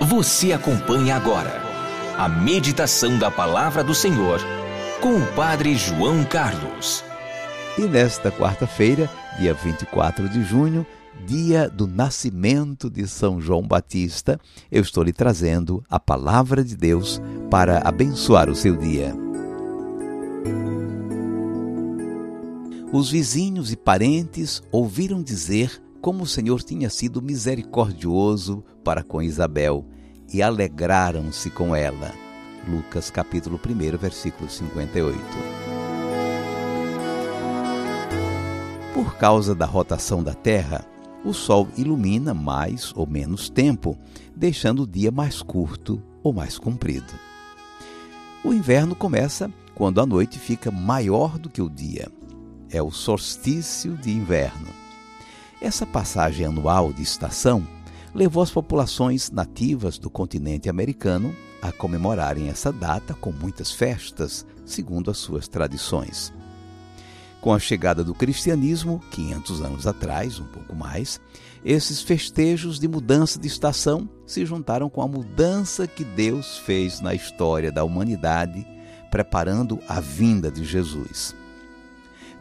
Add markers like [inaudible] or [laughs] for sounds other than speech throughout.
Você acompanha agora a meditação da Palavra do Senhor com o Padre João Carlos. E nesta quarta-feira, dia 24 de junho, dia do nascimento de São João Batista, eu estou lhe trazendo a palavra de Deus para abençoar o seu dia. Os vizinhos e parentes ouviram dizer como o Senhor tinha sido misericordioso para com Isabel e alegraram-se com ela. Lucas capítulo 1, versículo 58. Por causa da rotação da Terra, o sol ilumina mais ou menos tempo, deixando o dia mais curto ou mais comprido. O inverno começa quando a noite fica maior do que o dia. É o solstício de inverno. Essa passagem anual de estação levou as populações nativas do continente americano a comemorarem essa data com muitas festas, segundo as suas tradições. Com a chegada do cristianismo, 500 anos atrás, um pouco mais, esses festejos de mudança de estação se juntaram com a mudança que Deus fez na história da humanidade, preparando a vinda de Jesus.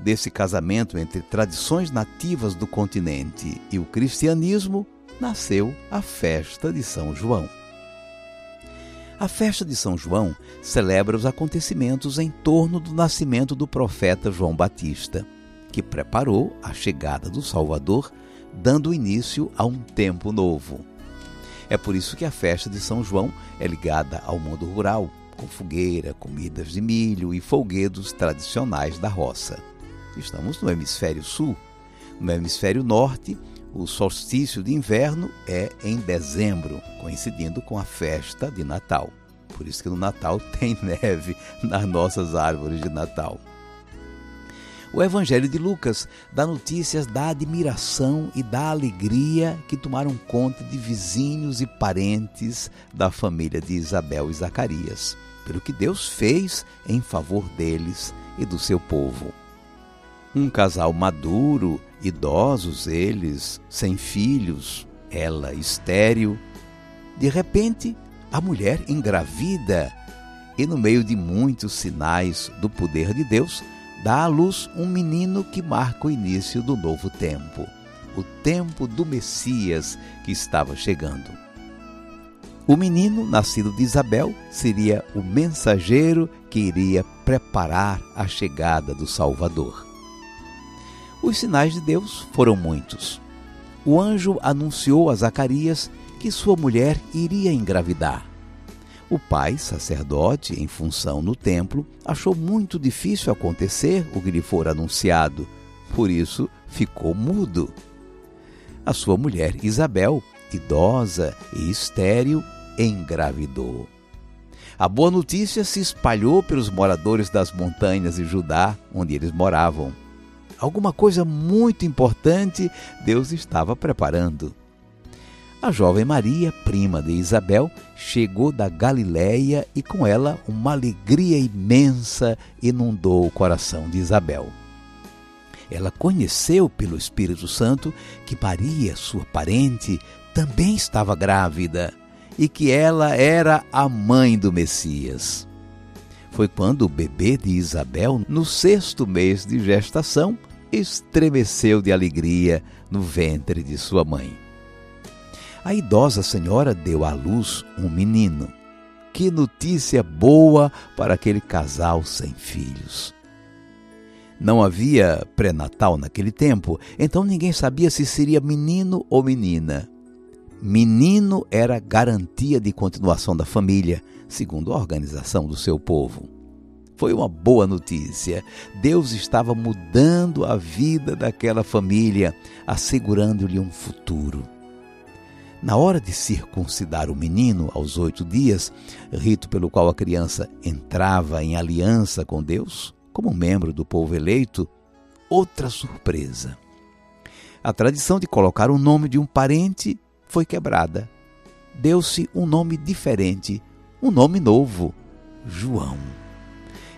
Desse casamento entre tradições nativas do continente e o cristianismo, nasceu a festa de São João. A festa de São João celebra os acontecimentos em torno do nascimento do profeta João Batista, que preparou a chegada do Salvador, dando início a um tempo novo. É por isso que a festa de São João é ligada ao mundo rural, com fogueira, comidas de milho e folguedos tradicionais da roça. Estamos no hemisfério sul. No hemisfério norte, o solstício de inverno é em dezembro, coincidindo com a festa de Natal. Por isso que no Natal [laughs] tem neve nas nossas árvores de Natal. O Evangelho de Lucas dá notícias da admiração e da alegria que tomaram conta de vizinhos e parentes da família de Isabel e Zacarias, pelo que Deus fez em favor deles e do seu povo. Um casal maduro, idosos eles, sem filhos, ela estéril. De repente, a mulher engravida e, no meio de muitos sinais do poder de Deus, dá à luz um menino que marca o início do novo tempo, o tempo do Messias que estava chegando. O menino, nascido de Isabel, seria o mensageiro que iria preparar a chegada do Salvador. Os sinais de Deus foram muitos. O anjo anunciou a Zacarias que sua mulher iria engravidar. O pai, sacerdote em função no templo, achou muito difícil acontecer o que lhe fora anunciado, por isso ficou mudo. A sua mulher Isabel, idosa e estéril, engravidou. A boa notícia se espalhou pelos moradores das montanhas de Judá, onde eles moravam alguma coisa muito importante Deus estava preparando. A jovem Maria, prima de Isabel, chegou da Galiléia e com ela uma alegria imensa inundou o coração de Isabel. Ela conheceu pelo Espírito Santo que Maria, sua parente, também estava grávida e que ela era a mãe do Messias. Foi quando o bebê de Isabel, no sexto mês de gestação, estremeceu de alegria no ventre de sua mãe. a idosa senhora deu à luz um menino. Que notícia boa para aquele casal sem filhos! Não havia pré-natal naquele tempo, então ninguém sabia se seria menino ou menina. Menino era garantia de continuação da família, segundo a organização do seu povo. Foi uma boa notícia. Deus estava mudando a vida daquela família, assegurando-lhe um futuro. Na hora de circuncidar o menino, aos oito dias, rito pelo qual a criança entrava em aliança com Deus, como membro do povo eleito, outra surpresa. A tradição de colocar o nome de um parente foi quebrada. Deu-se um nome diferente, um nome novo: João.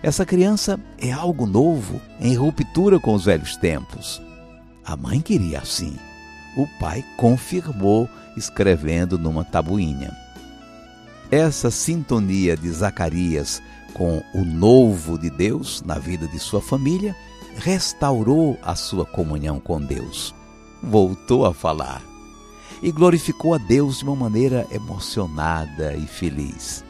Essa criança é algo novo, em ruptura com os velhos tempos. A mãe queria assim. O pai confirmou escrevendo numa tabuinha. Essa sintonia de Zacarias com o novo de Deus na vida de sua família, restaurou a sua comunhão com Deus. Voltou a falar e glorificou a Deus de uma maneira emocionada e feliz.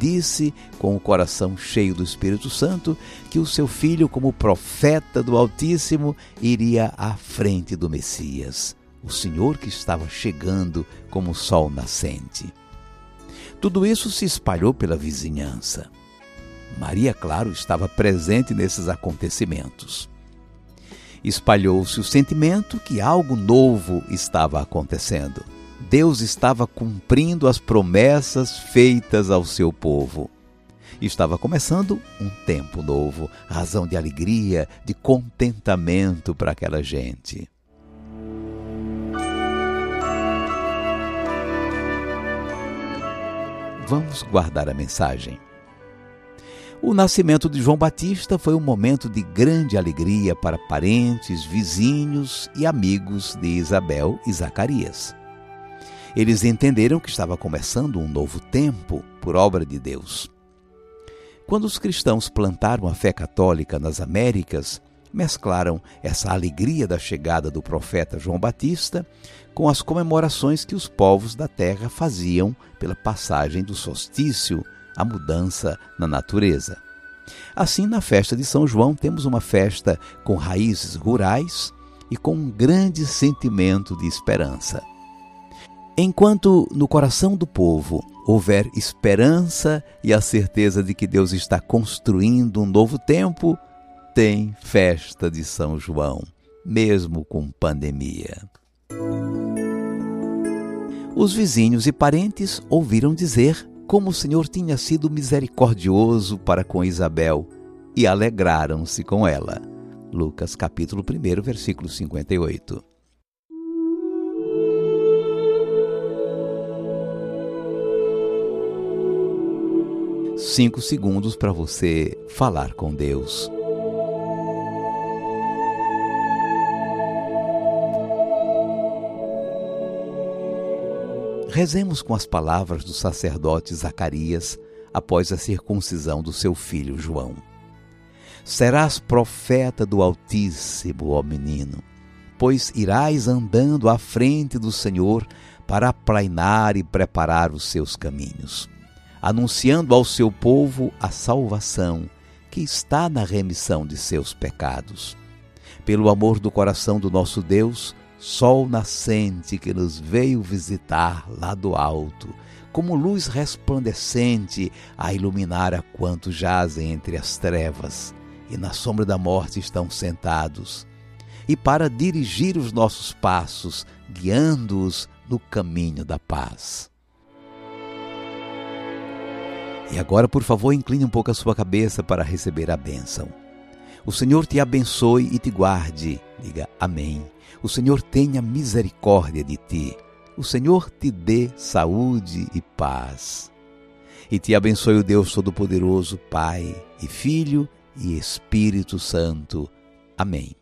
Disse, com o coração cheio do Espírito Santo, que o seu filho, como profeta do Altíssimo, iria à frente do Messias, o Senhor que estava chegando como o sol nascente. Tudo isso se espalhou pela vizinhança. Maria, claro, estava presente nesses acontecimentos. Espalhou-se o sentimento que algo novo estava acontecendo. Deus estava cumprindo as promessas feitas ao seu povo. Estava começando um tempo novo, razão de alegria, de contentamento para aquela gente. Vamos guardar a mensagem. O nascimento de João Batista foi um momento de grande alegria para parentes, vizinhos e amigos de Isabel e Zacarias. Eles entenderam que estava começando um novo tempo por obra de Deus. Quando os cristãos plantaram a fé católica nas Américas, mesclaram essa alegria da chegada do profeta João Batista com as comemorações que os povos da terra faziam pela passagem do solstício a mudança na natureza. Assim, na festa de São João, temos uma festa com raízes rurais e com um grande sentimento de esperança. Enquanto no coração do povo houver esperança e a certeza de que Deus está construindo um novo tempo, tem festa de São João, mesmo com pandemia. Os vizinhos e parentes ouviram dizer como o Senhor tinha sido misericordioso para com Isabel e alegraram-se com ela. Lucas capítulo 1, versículo 58. Cinco segundos para você falar com Deus. Rezemos com as palavras do sacerdote Zacarias após a circuncisão do seu filho João. Serás profeta do Altíssimo, ó menino, pois irás andando à frente do Senhor para aplainar e preparar os seus caminhos, anunciando ao seu povo a salvação que está na remissão de seus pecados. Pelo amor do coração do nosso Deus, sol nascente que nos veio visitar lá do alto, como luz resplandecente a iluminar a quantos jazem entre as trevas e na sombra da morte estão sentados, e para dirigir os nossos passos, guiando-os no caminho da paz. E agora, por favor, incline um pouco a sua cabeça para receber a bênção. O Senhor te abençoe e te guarde. Diga amém. O Senhor tenha misericórdia de ti. O Senhor te dê saúde e paz. E te abençoe o Deus Todo-Poderoso, Pai e Filho e Espírito Santo. Amém.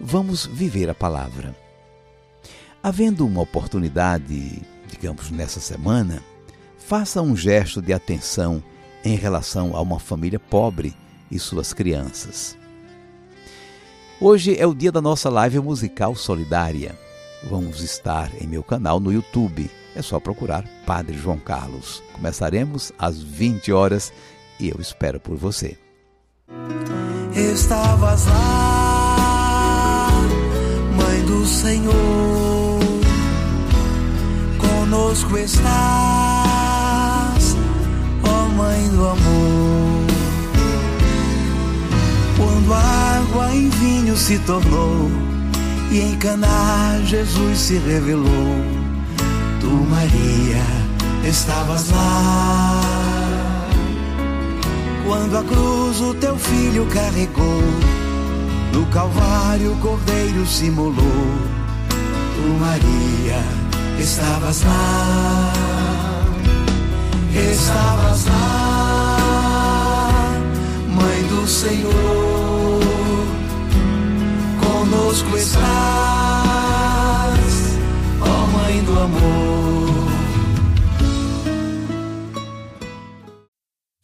Vamos viver a palavra. Havendo uma oportunidade, digamos nessa semana, faça um gesto de atenção em relação a uma família pobre e suas crianças. Hoje é o dia da nossa live musical solidária. Vamos estar em meu canal no YouTube. É só procurar Padre João Carlos. Começaremos às 20 horas e eu espero por você. Estavas lá, Mãe do Senhor, conosco estás, ó Mãe do amor. Quando a água em vinho se tornou e em Caná Jesus se revelou, tu Maria estavas lá. Quando a cruz o teu filho carregou, no Calvário o cordeiro se molou. Tu, Maria, estavas lá, estavas lá, Mãe do Senhor, conosco estás,